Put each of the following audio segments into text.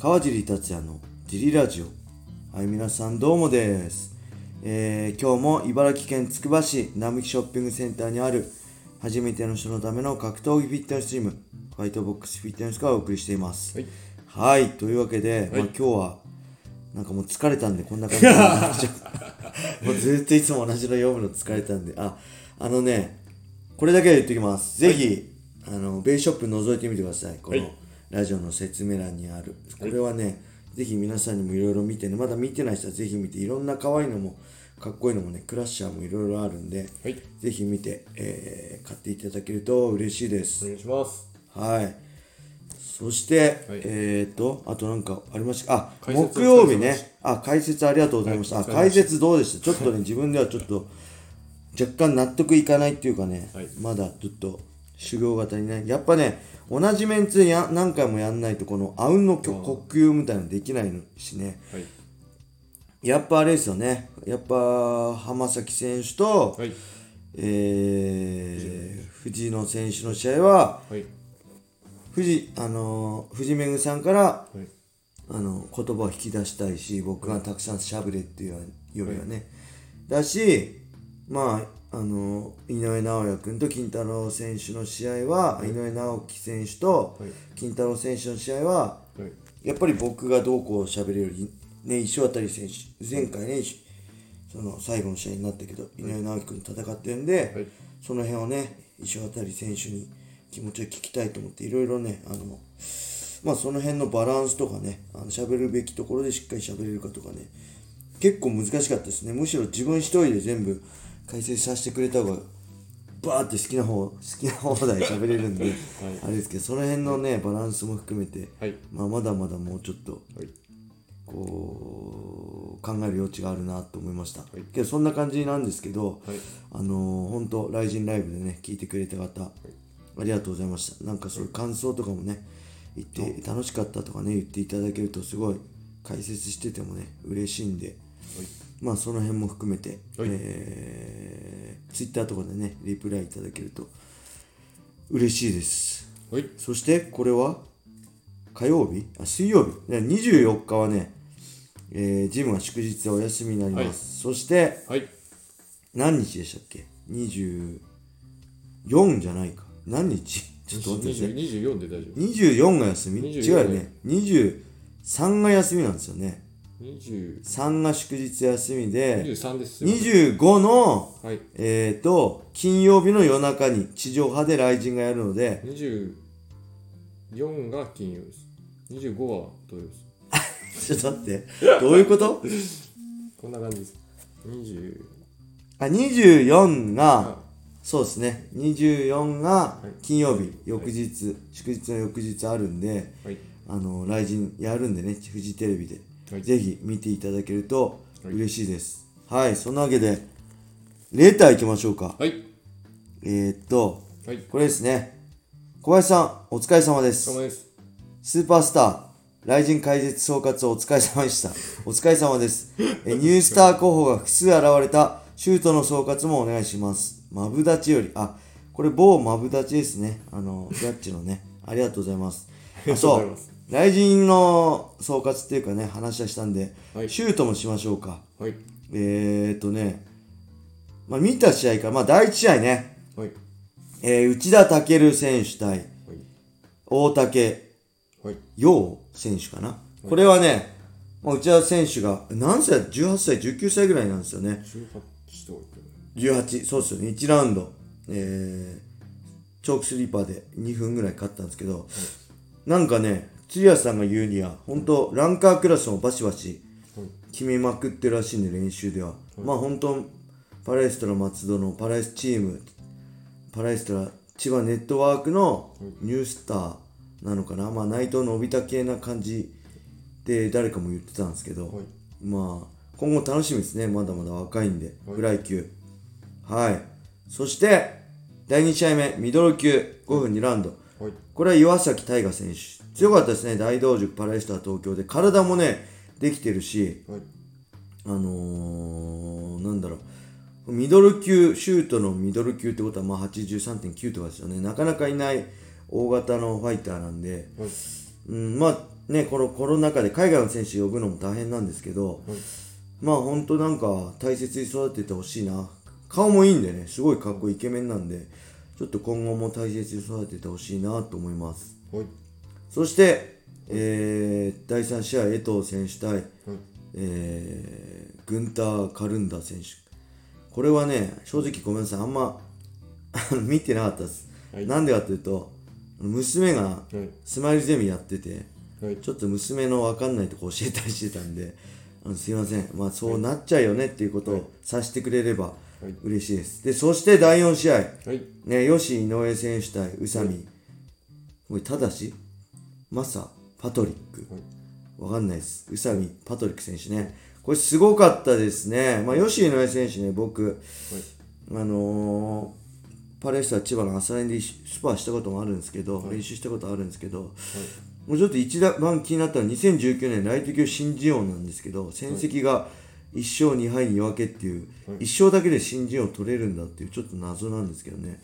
川尻達也のジリラジオ。はい皆さんどうもです、えー今日も茨城県つくば市並木ショッピングセンターにある初めての人のための格闘技フィットネスチームファイトボックスフィットネスからお送りしています。はい。はいというわけで、はい。まあ、今日はなんかもう疲れたんでこんな感じになっちゃうもうずっといつも同じの読むの疲れたんで。ああのねこれだけは言っておきます。ぜひ、あの、ベイショップ覗いてみてください。このはいラジオの説明欄にある。これはね、ぜひ皆さんにもいろいろ見てね、まだ見てない人はぜひ見て、いろんな可愛いのも、かっこいいのもね、クラッシャーもいろいろあるんで、はいぜひ見て、えー買っていただけると嬉しいですお。願いしますはい。そして、はいえっ、と、あとなんかありました？あ、木曜日ね。あ、解説ありがとうございました。あ、はいお疲れ様で解説どうでした？ちょっとね、自分ではちょっと、若干納得いかないっていうかね、はいまだちょっと修行型にね、やっぱね、同じメンツや何回もやんないと、このあうんの呼呼吸みたいなのできないのしね、はい。やっぱあれですよね、やっぱ浜崎選手と、はい。えー藤野選手の試合は、はい。藤あのー藤めぐさんからはい。あの言葉を引き出したいし僕がたくさんしゃべれっていうよりはね、だしまああの井上尚弥君と金太郎選手の試合は、井上直樹選手とはい。金太郎選手の試合ははい。やっぱり僕がどうこうしゃべれるよりね石渡選手前回ね石その最後の試合になったけど、井上直樹君と戦ってるんで、はい。その辺をね石渡選手に気持ちを聞きたいと思っていろいろねあのまあその辺のバランスとかねあの喋るべきところでしっかり喋れるかとかね結構難しかったですね。むしろ自分一人で全部解説させてくれた方がバーって好きな方好きな放題喋れるんで、あれですけどその辺のねバランスも含めて、はい。まあ、まだまだもうちょっとはい。こう考える余地があるなと思いました、い。けどそんな感じなんですけど、はい。あのー、本当ライジンライブでね聞いてくれた方、ありがとうございました。なんかそういう感想とかもね言って楽しかったとかね言っていただけるとすごい解説しててもね嬉しいんで、まあその辺も含めて、はい。えー、ツイッターとかでねリプライいただけると嬉しいです。はい。そしてこれは火曜日？あ水曜日。ね24日はね、えージムは祝日でお休みになります、そしてはい。何日でしたっけ？24じゃないか。何日？ちょっと待ってください。20 24で大丈夫。24が休み？24違うよね。23が休みなんですよね。20 3が祝日休みで23です。25のはい。えっ、と金曜日の夜中に地上波で雷神がやるので24が金曜です。25は土曜です。ちょっと待って。どういうこと？こんな感じです。20あ24があそうですね。24が金曜日、翌日、祝日の翌日あるんではい。あの雷神やるんでねフジテレビで、はいぜひ見ていただけるとはい嬉しいですはい、そんなわけでレター行きましょうかはいえー、っとはいこれですね小林さんお疲れ様ですお疲れ様ですスーパースター、雷神解説総括お疲れ様でした。お疲れ様です。えニュースター候補が複数現れたシュートの総括もお願いします。マブダチより、あ、これ某マブダチですね。あの、ジャッジのね。ありがとうございます。ありがとうそうございます。雷神の総括っていうかね、話はしたんで、はい。シュートもしましょうか。はい。えー、っとね、まあ見た試合か。ら、まあ第一試合ね、はい。えー内田健選手対はい。大竹はい。陽選手かな、これはね、まあ、内田選手が何歳 ?18 歳、19歳ぐらいなんですよね。18とか。言って18、そうですよね。1ラウンド、えー、チョークスリーパーで2分ぐらい勝ったんですけど、なんかね、釣谷さんが言うには、本当ランカークラスもバシバシはい決めまくってるらしいんで、練習では。まあ本当パラエストラ松戸のパラエスチーム、パラエストラ千葉ネットワークのニュースターなのかな、まあ内藤のび太系な感じで誰かも言ってたんですけど、はいまあ今後楽しみですね、まだまだ若いんで、フライ級。はい。そして、第2試合目、ミドル級5分2ラウンド。はいこれは岩崎大河選手。強かったですね、大道塾パラエスター東京で。体もね、できてるし、はいあのー、なんだろう、ミドル級、シュートのミドル級ってことは、まあ83.9とかですよね。なかなかいない大型のファイターなんで、はいうん、まあ、ね、このコロナ禍で海外の選手呼ぶのも大変なんですけど、はいまあ本当なんか大切に育ててほしいな。顔もいいんでね、すごいかっこいいイケメンなんで、ちょっと今後も大切に育ててほしいなと思います。はいそして、えー第3試合、江藤選手対、はいえーグンター・カルンダ選手。これはね、正直ごめんなさい、あんま見てなかったです。はい。なんでかというと、娘がはい。スマイルゼミやってて、はい。ちょっと娘の分かんないとこ教えたりしてたんで、あのすいません、まあそうなっちゃうよねっていうことをさせてくれればはい。嬉しいです。で、そして第4試合、はい。ね、吉井上選手対宇佐美、これただし、マサ、パトリック、はい。わかんないです。宇佐美、パトリック選手ね。これすごかったですね。まあ、吉井上選手ね、僕、あのーパレスタ千葉の朝練でスパーしたこともあるんですけど、練習したことあるんですけど、もうちょっと一番気になったのは2019年ライト級新人王なんですけど、戦績が1勝2敗2分けっていう、1勝だけで新人王取れるんだっていうちょっと謎なんですけどね。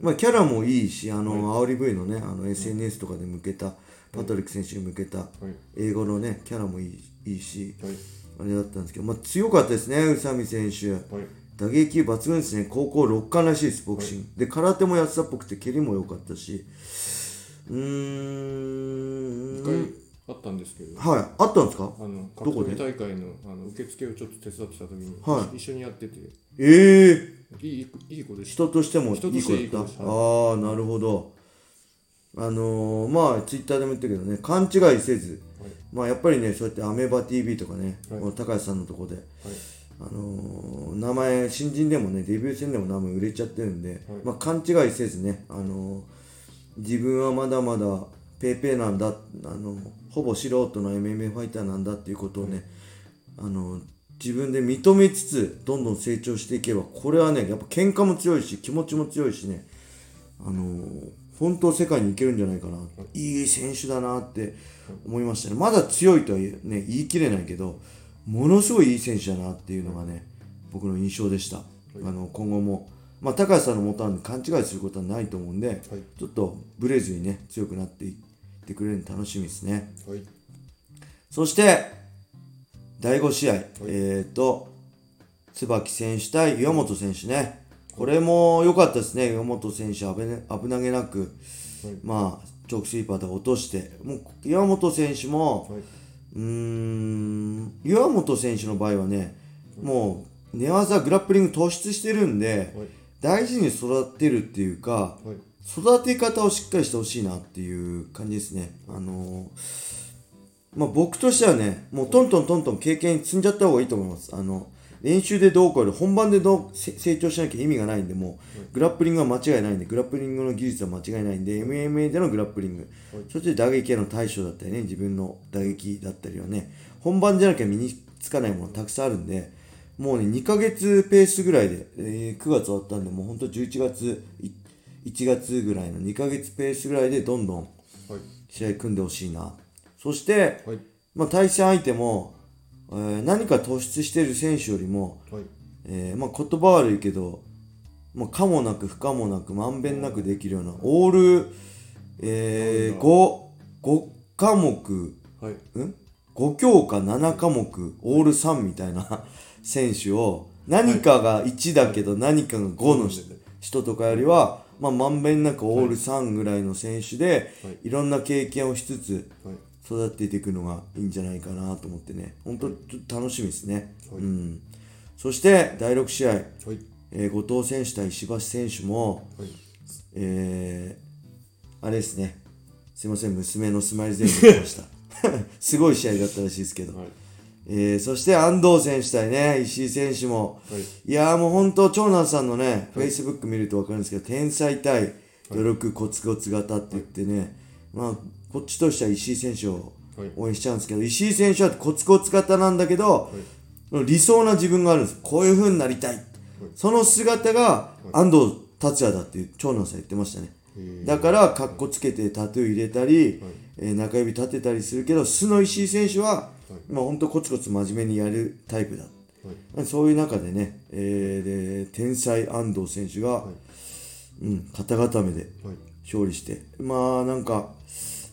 まあキャラもいいし、あの、煽り V のね、あの SNS とかで向けた、パトリック選手に向けた、英語のね、キャラもいいいいし、はいあれだったんですけど、まあ強かったですね、宇佐美選手。はい打撃球抜群ですね。高校6冠らしいです、ボクシング。で、空手もやってたっぽくて、蹴りも良かったし。うー一回ん。あったんですけどはい。あったんですか？あのどこで？格闘技大会のあの受付をちょっと手伝ってた時に、はい一緒にやっててええいいいい子でし人としてもいい子人としていいだったああ、なるほど。あのー、まあ、ツイッターでも言ったけどね、勘違いせず、はい。まあ、やっぱりね、そうやってアメバ TV とかね、はい。この高橋さんのとこで、たはい。あのー名前新人でもねデビュー戦でも名前売れちゃってるんで、はい。まあ、勘違いせずね、あのー自分はまだまだペーペーなんだ、あのほぼ素人の MMA ファイターなんだっていうことをね、あの自分で認めつつどんどん成長していけばこれはねやっぱ喧嘩も強いし気持ちも強いしね、あのー本当世界に行けるんじゃないかな、いい選手だなって思いましたね。まだ強いとはね、言い切れないけどものすごいいい選手だなっていうのがね僕の印象でした、あの今後も、まあ、高橋さんのもとなんで勘違いすることはないと思うんで、ちょっとブレずにね強くなっていってくれるの楽しみですね。はい。そして第5試合、えっ、と椿選手対岩本選手ねこれも良かったですね。岩本選手危,、ね、危なげなく、はい。まあチョークスイーパーで落として。もう岩本選手も、はい。うーん岩本選手の場合はね、もう寝技グラップリング突出してるんで、はい。大事に育てるっていうか、はい。育て方をしっかりしてほしいなっていう感じですね。あのーまあ、僕としてはね、もうトントントントン経験積んじゃった方がいいと思います。あの練習でどうこうより本番でどうせ成長しなきゃ意味がないんで、もうグラップリングは間違いないんで、グラップリングの技術は間違いないんで、MMA でのグラップリング、そして打撃への対処だったりね、自分の打撃だったりはね、本番じゃなきゃ身につかないものたくさんあるんで、もうね、2ヶ月ペースぐらいで、えー9月終わったんで、もう本当11月、い1月ぐらいの2ヶ月ペースぐらいでどんどんはい。試合組んでほしいな。そして、はい。まあ、対戦相手も、えー何か突出している選手よりも、はい。えーまあ、言葉悪いけど、まあ、可もなく不可もなくまんべんなくできるようなオール、えー、5, 5科目はい。ん？5教科7科目オール3みたいな選手を何かが1だけど何かが5の人人とかよりは、まんべんなくオール3ぐらいの選手で、はい。い、ろんな経験をしつつはい育てていくのがいいんじゃないかなと思ってね。本当楽しみですね、はい。うん、そして第6試合、はい。えー後藤選手対石橋選手も、はい。えー、あれですね。すいません娘のスマイル全部来ました。すごい試合だったらしいですけど、はい。えーそして安藤選手対ね石井選手も、はい。いやーもう本当長男さんのね、フェイスブック見ると分かるんですけど天才対努力コツコツ型って言ってね、まあこっちとしては石井選手をはい。応援しちゃうんですけど、石井選手はコツコツ型なんだけど、理想な自分があるんです。こういう風になりたい、その姿が安藤達也だっていう長男さん言ってましたね、へだからかっこつけてタトゥー入れたり、えー中指立てたりするけど素の石井選手は、まあ本当コツコツ真面目にやるタイプだ。はい。そういう中でね、えーで天才安藤選手が、うん、肩固めではい勝利して、まあなんか、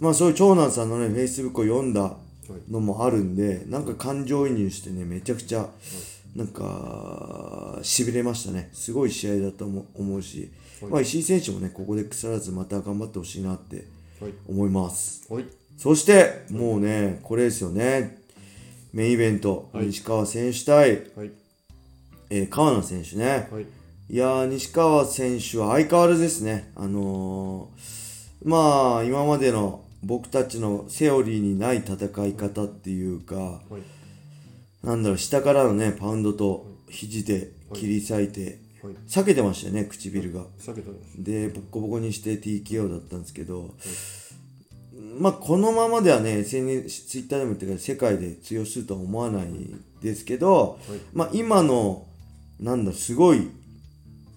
まあそういう長男さんのね、Facebook を読んだはい。のもあるんで、なんか感情移入してね、めちゃくちゃ、なんか、痺れましたね。すごい試合だと思うし、はい。まあ石井選手もね、ここで腐らずまた頑張ってほしいなってはい。思います。はい。そして、もうね、これですよね。メインイベント、はい。西川選手対、はい。えー川名選手ね。はいいやー、西川選手は相変わらずですね。あのーまあ、今までの僕たちのセオリーにない戦い方っていうか、はい。なんだろう、下からのね、パウンドと肘で切り裂いて、はい。避けてましたよね、唇が。避けたんでボッコボコにして TKO だったんですけど、まあ、このままではね、SNS、ツイッターでも言ったけど、世界で通用するとは思わないですけど、はい。まあ、今の、なんだ、すごい、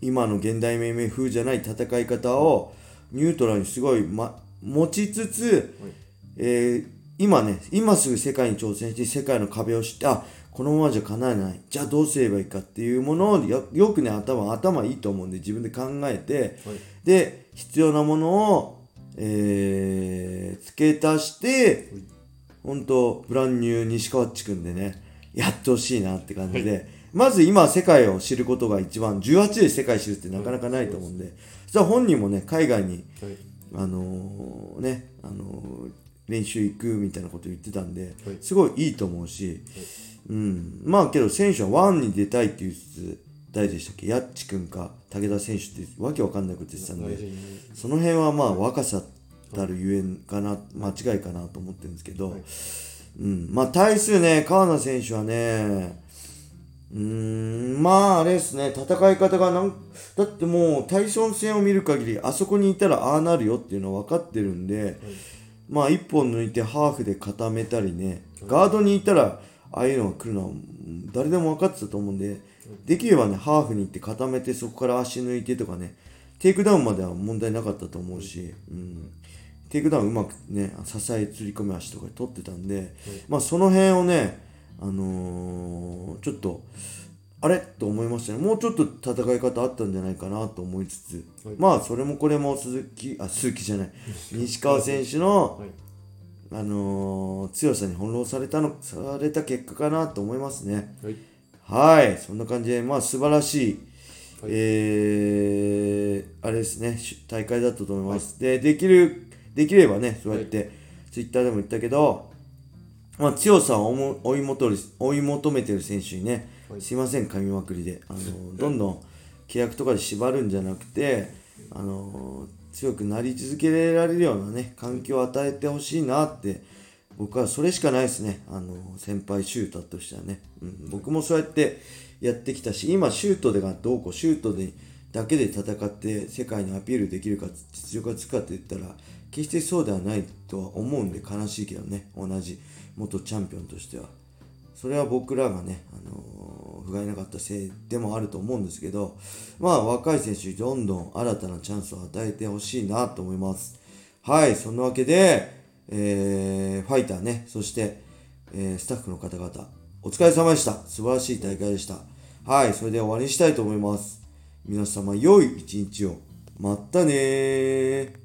今の現代命名風じゃない戦い方を、ニュートラルにすごい、ま、持ちつつ、はい。えー今ね、今すぐ世界に挑戦して世界の壁を知って、あ、このままじゃ叶えない。じゃあどうすればいいかっていうものをよよくね、頭、頭いいと思うんで自分で考えて、はい。で、必要なものを、えー付け足して、本当ブランニュー西川っちくんでね、やってほしいなって感じで、まず今世界を知ることが一番、18で世界知るってなかなかないと思うんで、そしたら本人もね、海外に、はい。あのーね、あのー練習行くみたいなこと言ってたんで、はい。すごいいいと思うし、うん、まあけど選手はワンに出たいって言いつつ、誰でしたっけ、やっちくんか武田選手ってわけわかんないこと言ってたんで、その辺はまあ若さたるゆえんかな、間違いかなと思ってるんですけど、はい。うん、まあ対するね、川名選手はね、うーん、まああれですね、戦い方がなん、だってもうタイソン戦を見る限り、あそこにいたらああなるよっていうのは分かってるんで、まあ一本抜いてハーフで固めたりね、ガードにいたらああいうのが来るのはうん誰でも分かってたと思うんで、できればね、ハーフに行って固めてそこから足抜いてとかね、テイクダウンまでは問題なかったと思うし、うん、テイクダウンうまくね、支え釣り込み足とかで取ってたんで、まあその辺をね、あのーちょっと、あれ？と思いましたね。もうちょっと戦い方あったんじゃないかなと思いつつ、はい。まあそれもこれも鈴木、あ、鈴木じゃない、西川選手の、はい。あのー強さに翻弄されたの、された結果かなと思いますね。はい。はい、そんな感じで、まあ素晴らしい、はい。えー、あれですね、し大会だったと思います。で、できる、できればね、そうやって、ツイッターでも言ったけど、まあ強さを追い求追い求めてる選手にね、はいすいません、噛みまくりで、あの どんどん契約とかで縛るんじゃなくて、あの強くなり続けられるようなね、環境を与えてほしいなって、僕はそれしかないですね。あの、先輩シューターとしてはね。うん、僕もそうやってやってきたし、今シュートでがどうこう、シュートでだけで戦って世界にアピールできるか、実力がつくかって言ったら、決してそうではないとは思うんで悲しいけどね。同じ元チャンピオンとしては。それは僕らがね、あのー不甲斐なかったせいでもあると思うんですけど、まあ若い選手にどんどん新たなチャンスを与えてほしいなと思います。はい、そんなわけで、えーファイターね、そして、えースタッフの方々、お疲れ様でした。素晴らしい大会でした。はい、それでは終わりにしたいと思います。皆様、良い一日を。またねー。